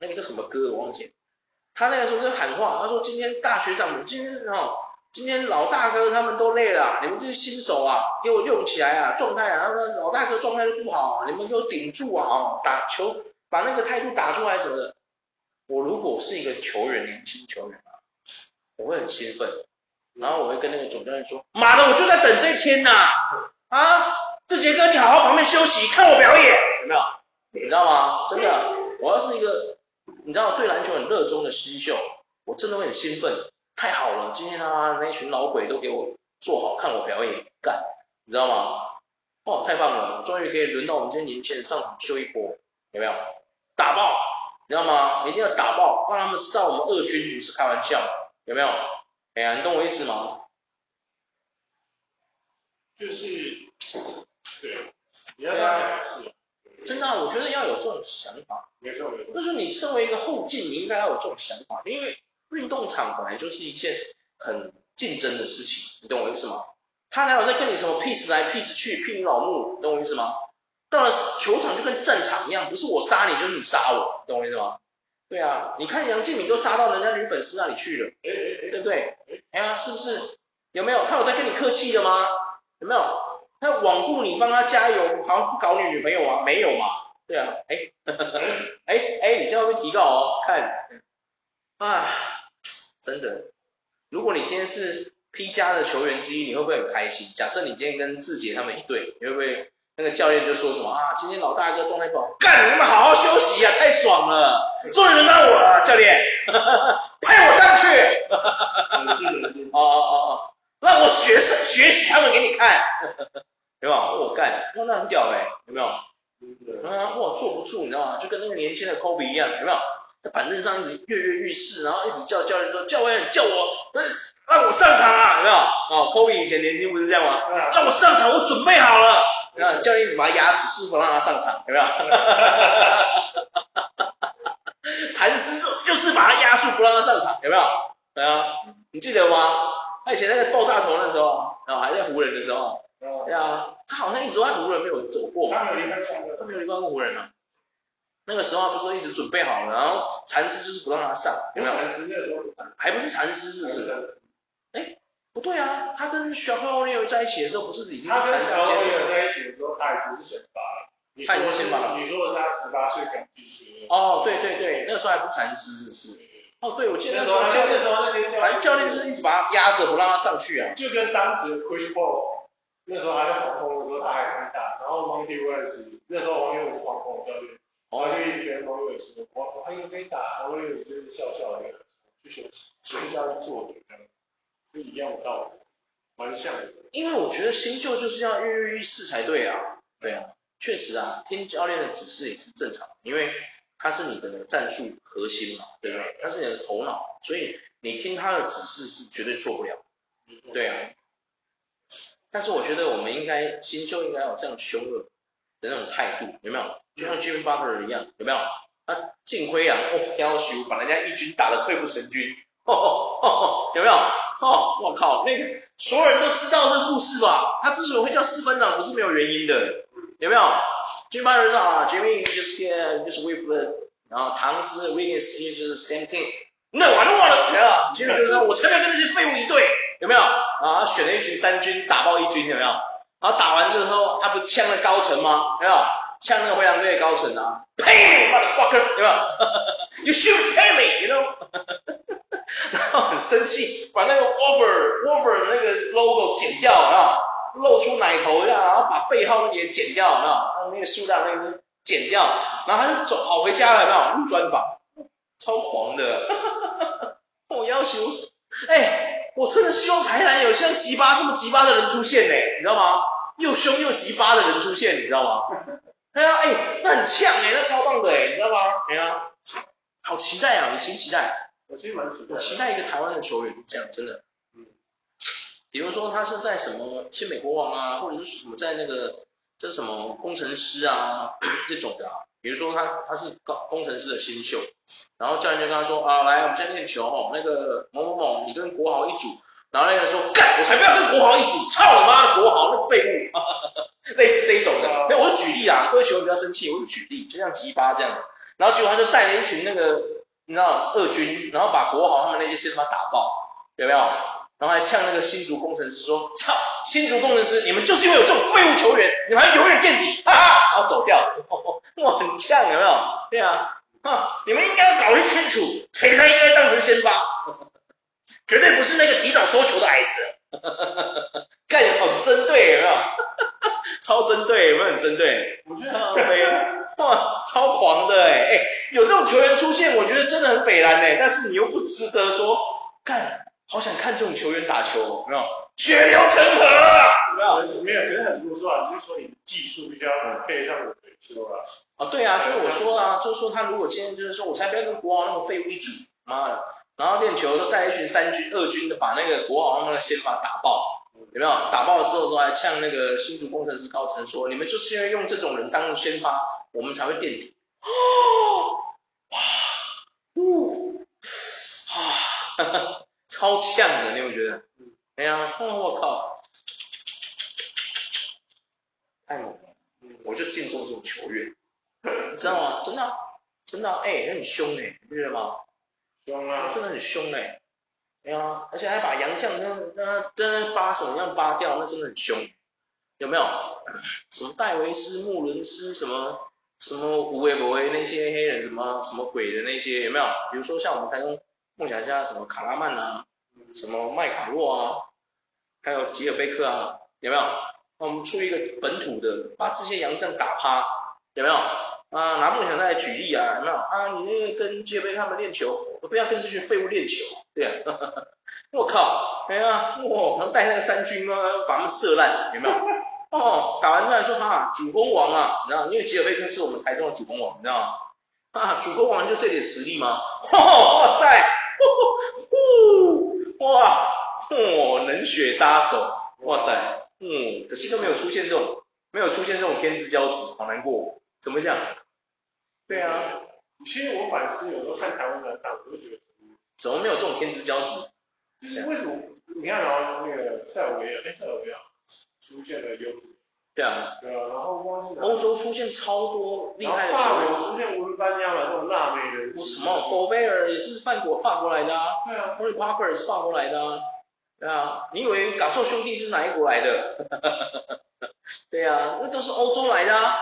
那个叫什么哥我忘记了，他那个时候就喊话，他说今天大学长，今天哦，今天老大哥他们都累了，你们这些新手啊，给我用起来啊，状态啊，他说老大哥状态都不好，你们给我顶住啊，打球把那个态度打出来什么的。我如果是一个球员，年轻球员啊，我会很兴奋，然后我会跟那个总教练说，妈的，我就在等这一天呐，啊，志杰哥，你好好旁边休息，看我表演，有没有？你知道吗？真的，我要是一个，你知道对篮球很热衷的新秀，我真的会很兴奋，太好了，今天啊，那群老鬼都给我坐好，看我表演，干，你知道吗？哦，太棒了，终于可以轮到我们这些年轻人上场秀一波，有没有？打爆！你知道吗？一定要打爆，让他们知道我们二军不是开玩笑，有没有？哎呀，你懂我意思吗？就是，对，你要这样解释。真的，我觉得要有这种想法。没错没错。就是你身为一个后进，你应该要有这种想法，因为运动场本来就是一件很竞争的事情，你懂我意思吗？他哪有在跟你什么 peace 来 peace 去，拼你老母，你懂我意思吗？到了球场就跟战场一样，不是我杀你，就是你杀我，懂我意思吗？对啊，你看杨敬敏都杀到人家女粉丝那里去了，对不对？哎呀，是不是？有没有？他有在跟你客气的吗？有没有？他罔顾你，帮他加油，好像不搞你女朋友啊？没有嘛？对啊，哎，哎哎，你这样会提高哦？看，啊，真的，如果你今天是 P 加的球员之一，你会不会很开心？假设你今天跟志杰他们一队，你会不会？那个教练就说什么啊？今天老大哥状态不好，干你们好好休息啊，太爽了，终于轮到我了，教练，派我上去，哦哦哦哦，让我学学习他们给你看，有没有？我干，哇，那很屌哎，有没有？啊，哇，坐不住，你知道吗？就跟那个年轻的科比一样，有没有？在板凳上一直跃跃欲试，然后一直叫教练说，教练叫我，不是让我上场啊，有没有？哦，科比以前年轻不是这样吗？让我上场，我准备好了。那教练一直把他压制，就是不让他上场，有没有？禅师就是把他压住，不让他上场，有没有？对啊，你记得吗？他以前那个爆炸头那时候啊，还在湖人的时候，对啊，他好像一直在湖人没有走过，他没有离开过，他没有离开过湖人啊。那个时候他不是说一直准备好了，然后禅师就是不让他上，有没有？禅师那时候还不是禅师，是不是？哎。不对啊，他跟小黑奥尼尔在一起的时候，不是已经他跟小黑奥尼尔在一起的时候，他还不是选拔了。他已经先拔了。你说他十八岁刚进去。哦，对对对，那个时候还不禅师，是不是？哦，对，我记得那时候教练时候那些教，反正教练就是一直把他压着，不让他上去啊。就跟当时 Chris Paul 那时候还在黄蜂的时候，他还很大，然后 Monty Williams 那时候王永伟是黄蜂教练，然后就一直跟王永伟说，我我还以打，王永伟就是笑笑的，就学学教练做的这样。是一样的道理，蛮像的。因为我觉得新秀就是要跃跃欲试才对啊。对啊，确实啊，听教练的指示也是正常，因为他是你的战术核心嘛，对不对？他是你的头脑，所以你听他的指示是绝对错不了。对啊。但是我觉得我们应该新秀应该有这样凶恶的那种态度，有没有？就像 Jimmy Butler 一样，有没有？他进灰啊，哦，要求把人家一军打得溃不成军，哦哦哦，有没有？哦，我靠，那个所有人都知道这个故事吧？他之所以会叫四分长，不是没有原因的，有没有？Jimmy Butler 说啊，Jimmy just here just with the，然后唐斯威尼斯就是 same thing，那完了完了，有没有？Jimmy 就说，我才没有跟那些废物一队，有没有？啊，选了一群三军打爆一军，有没有？然后打完之后，他不呛了高层吗？有没有？呛那个灰狼队的高层啊，Pay me motherfucker，有没有？You should pay me，you know？然后很生气，把那个 over over 那个 logo 剪掉啊，露出奶头这样，然后把背后那也剪掉，有没有？那个数量那个剪掉，然后他就走跑回家了，有没有？入专访，超狂的，我要求，哎，我真的希望台南有像吉巴这么吉巴的人出现呢，你知道吗？又凶又吉巴的人出现，你知道吗？哎呀，哎，那很呛哎，那超棒的哎，你知道吗？哎呀，好期待啊，你期不期待？我其实蛮期待。我期待一个台湾的球员这样，真的。嗯。比如说他是在什么新美国王啊，或者是什么在那个这什么工程师啊 这种的啊。比如说他他是高工程师的新秀，然后教练就跟他说啊，来我们现在练球哦，那个某某某，你跟国豪一组。然后那个人说干，我才不要跟国豪一组，操你妈的国豪那废物，哈哈哈，类似这一种的。没有，我就举例啊，各位球员不要生气，我就举例，就像吉巴这样。然后结果他就带了一群那个你知道二军，然后把国豪他们那些先把他打爆，有没有？然后还呛那个新竹工程师说，操，新竹工程师，你们就是因为有这种废物球员，你们还永远垫底，哈哈，然后走掉了。哇，很呛，有没有？对啊，哼，你们应该要搞清楚，谁才应该当成先发。绝对不是那个提早收球的矮子，干很针对，有没有？超针对，有没有很针对？我觉得很北哇，超狂的哎哎，有这种球员出现，我觉得真的很北蓝哎，但是你又不值得说，干，好想看这种球员打球，有没有？血流成河，有没有？没有，可是很多说啊就是说你技术比较配得上我腿球啊。啊，对啊，就是我说啊，就是说他如果今天就是说我才不要跟国王那么废物一组，妈的。然后练球都带一群三军、二军的，把那个国豪那个先发打爆，有没有？打爆了之后都还呛那个新竹工程师高层说：“你们就是因为用这种人当先发，我们才会垫底。”哦，哇，呜，啊，哈哈，超呛的，你有没有觉得？哎呀，我靠，太猛了！我就敬重这种球员，你知道吗？真的，真的，哎，很凶哎，你觉得吗？凶啊！真的很凶哎，对啊，而且还把洋将跟跟跟巴什么一样扒掉，那真的很凶，有没有？什么戴维斯、穆伦斯，什么什么无为不为那些黑人，什么什么鬼的那些，有没有？比如说像我们台中梦想家什么卡拉曼啊，什么麦卡洛啊，还有吉尔贝克啊，有没有？那我们出一个本土的，把这些洋将打趴，有没有？啊，拿梦想家来举例啊，有没有？啊，你那个跟杰贝他们练球，我不要跟这群废物练球，对啊，我靠，哎呀，哇，能带那个三军啊，把他们射烂，有没有？哦，打完出来说哈，主攻王啊，你知道，因为吉尔贝克是我们台中的主攻王，你知道吗？啊，主攻王就这点实力吗？哇塞，呼，哇，哦，冷血杀手，哇塞，嗯，可惜都没有出现这种，没有出现这种天之骄子，好难过。怎么讲？对啊，其实我反思，有时候看台湾的党，我就觉得，怎么没有这种天之骄子？就是为什么？你看，然后那个塞尔维亚，哎，塞尔维亚出现了优，对啊，对啊，然后欧洲出现超多厉害的球员，出现文班亚马这种辣妹人，什么？戈贝尔也是法国法国来的啊，对啊，托尼帕克也是法国来的啊，对啊，你以为港兽兄弟是哪一国来的？对啊，那都是欧洲来的啊。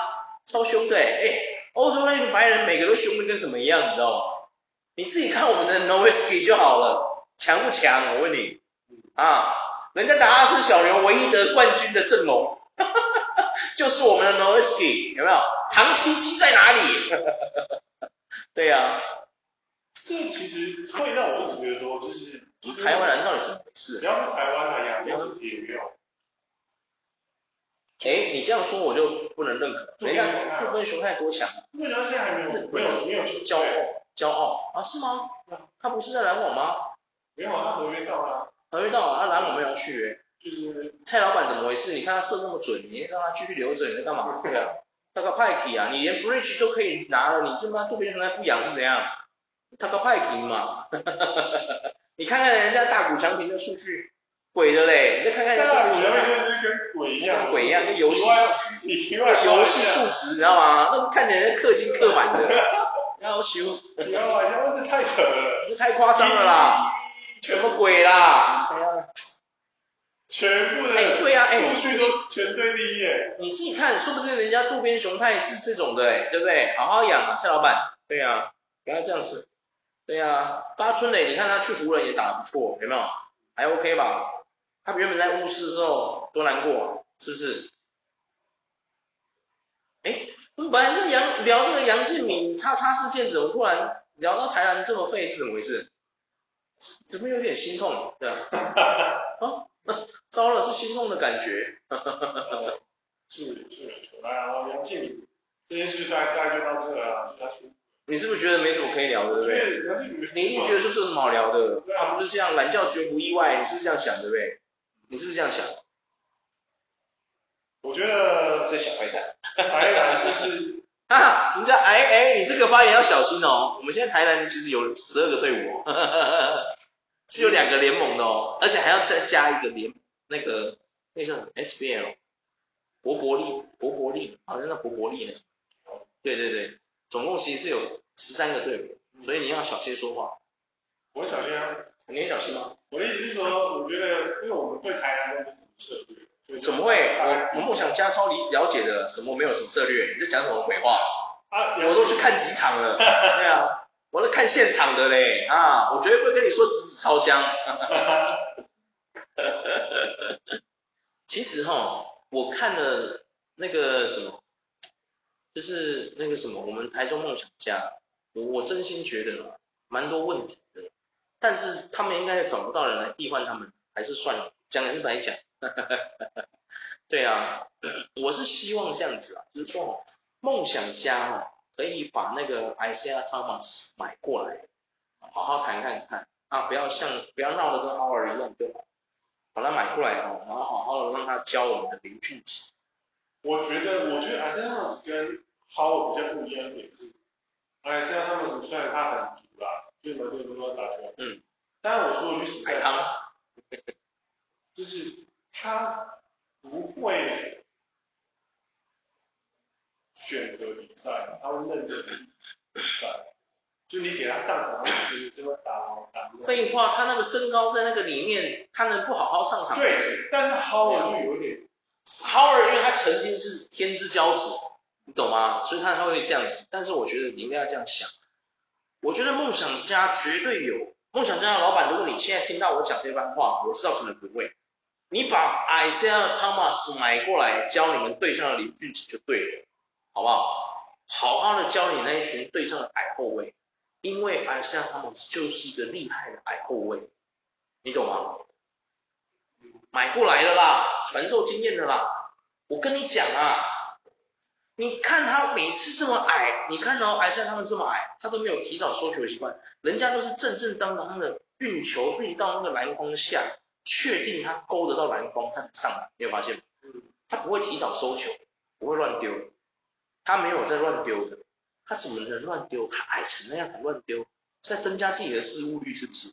超凶的哎、欸，欧洲那群白人每个都凶的跟什么一样，你知道吗？你自己看我们的 Nowitzki 就好了，强不强？我问你啊，人家达拉斯小牛唯一得冠军的阵容，就是我们的 Nowitzki，有没有？唐七七在哪里？对呀、啊，这其实会让我觉得说，就是，台湾人到底怎么回事？不要说台湾啊，亚洲自己也没有。哎，你这样说我就不能认可。人家渡边雄太多强？渡边雄现在还没有，没有，没有骄傲，骄傲啊？是吗？他不是在篮网吗？没有，他合约到了。合约到了，他篮网没有续。就是蔡老板怎么回事？你看他射那么准，你让他继续留着，你在干嘛？对啊，他个派克啊，你连 Bridge 都可以拿了，你他妈杜边雄太不养是怎样？他个派克嘛，你看看人家大谷翔平的数据。鬼的嘞，你再看看人家杜比雄太，跟鬼一样，跟鬼一样，跟游戏数据，游戏数值，你知道吗？那看起来氪金氪满的，要修，不要啊，这太扯了，这太夸张了啦，什么鬼啦？全部的，哎，对呀，哎，数据都全队第一耶，你自己看，说不定人家渡边雄太是这种的，哎，对不对？好好养啊，蔡老板，对呀，不要这样子，对呀，八村垒，你看他去湖人也打得不错，有没有？还 OK 吧？他原本在巫师的时候多难过，是不是？哎，我们本来是杨聊这个杨敬敏叉叉事件，怎么突然聊到台南这么废，是怎么回事？怎么有点心痛？对啊，啊 糟了，是心痛的感觉。是是来啊，杨敬敏这件事大概大概就到这了啊，就他出。你是不是觉得没什么可以聊的，对不对？你一定觉得说这有什么好聊的？他不是这样，懒觉绝不意外，你是不是这样想，对不对？你是不是这样想？我觉得这小坏蛋，台南就是，哈哈，你这哎哎，你这个发言要小心哦。我们现在台南其实有十二个队伍，哦 是有两个联盟的哦，而且还要再加一个联，那个那叫什么 SBL，伯伯利，伯伯利，好像叫伯伯利还是什么？对对对。总共其实是有十三个队伍，所以你要小心说话。我很小心啊，你也小心吗？我的意思是说，我觉得，因为我们对台南都不涉猎，怎么会？我我梦想家超理了解的，什么没有什么策略，你在讲什么鬼话？啊，我都去看几场了，对啊，我都看现场的嘞，啊，我绝对不会跟你说直指超香。其实哈，我看了那个什么。就是那个什么，我们台中梦想家，我我真心觉得蛮多问题的，但是他们应该也找不到人来替换他们，还是算了，讲也是白讲。对啊，我是希望这样子啊，就是说梦想家哈，可以把那个 Isaiah Thomas 买过来，好好谈看看啊，不要像不要闹得跟 Howard 一样就好，把他买过来哈，然后好好的让他教我们的林俊杰。我觉得，我觉得 i c r Thomas 跟 Howard 比较不一样的点是，Isaiah Thomas 虽然他很毒啦，就蛮多人都打球，嗯，当然我说一句实在话，就是他不会选择比赛，他会认真比赛，就你给他上场，他就就会打好打。废话，他那个身高在那个里面，他能不好好上场？对，但是 Howard 就有点。Howard 因为他曾经是天之骄子，你懂吗？所以他他会这样子。但是我觉得你应该要这样想。我觉得梦想家绝对有梦想家的老板。如果你现在听到我讲这番话，我知道可能不会。你把 Isaiah Thomas 买过来教你们队上的林俊杰就对了，好不好？好好的教你那一群队上的矮后卫，因为 Isaiah Thomas 就是一个厉害的矮后卫，你懂吗？买过来的啦，传授经验的啦。我跟你讲啊，你看他每次这么矮，你看到艾赛他们这么矮，他都没有提早收球的习惯，人家都是正正当当的运球运到那个篮筐下，确定他勾得到篮筐，他才上来，你有发现吗？他不会提早收球，不会乱丢，他没有在乱丢的，他怎么能乱丢？他矮成那样还乱丢，在增加自己的失误率是不是？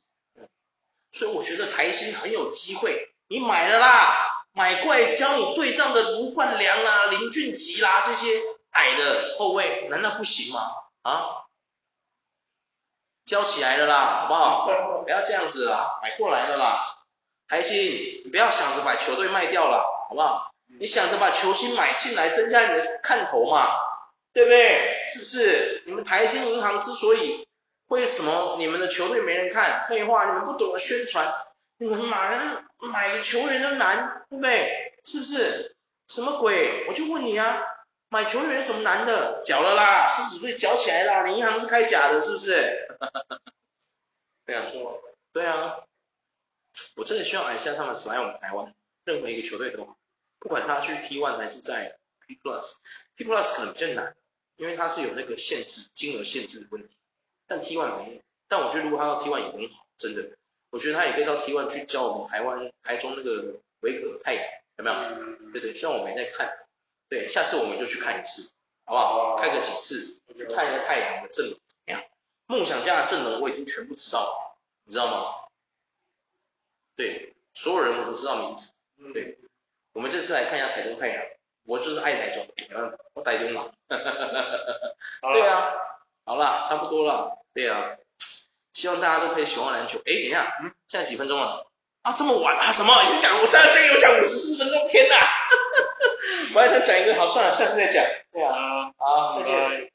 所以我觉得台新很有机会。你买了啦，买过来教你队上的卢冠良啦、林俊杰啦这些矮的后卫，难道不行吗？啊，教起来了啦，好不好？不要这样子啦，买过来了啦，台新，你不要想着把球队卖掉了，好不好？你想着把球星买进来，增加你的看头嘛，对不对？是不是？你们台新银行之所以为什么你们的球队没人看？废话，你们不懂得宣传。你们买买个球员都难，对不对？是不是？什么鬼？我就问你啊，买球员什么难的？缴了啦，狮子队缴起来啦，你银行是开假的，是不是？对啊，对啊，我真的希望艾夏他们来我们台湾，任何一个球队都好，不管他去 T1 还是在 P Plus，P Plus 可能比较难，因为他是有那个限制，金额限制的问题，但 T1 没有。但我觉得如果他到 T1 也很好，真的。我觉得他也可以到 T1 去教我们台湾台中那个维格太阳有没有？嗯、对对，虽然我没在看，对，下次我们就去看一次，好不好？看个几次，看一个太阳的阵容怎么样？梦想家的阵容我已经全部知道了，你知道吗？对，所有人我都知道名字。对，我们这次来看一下台中太阳，我就是爱台中，没办法，我台中嘛。对啊，好了，差不多了，对啊。希望大家都可以喜欢篮球。哎，等一下，嗯，现在几分钟了？啊，这么晚啊？什么？已经讲，我现在这有讲五十四分钟，天哪！我还想讲一个，好，算了，下次再讲。对啊，好，再见。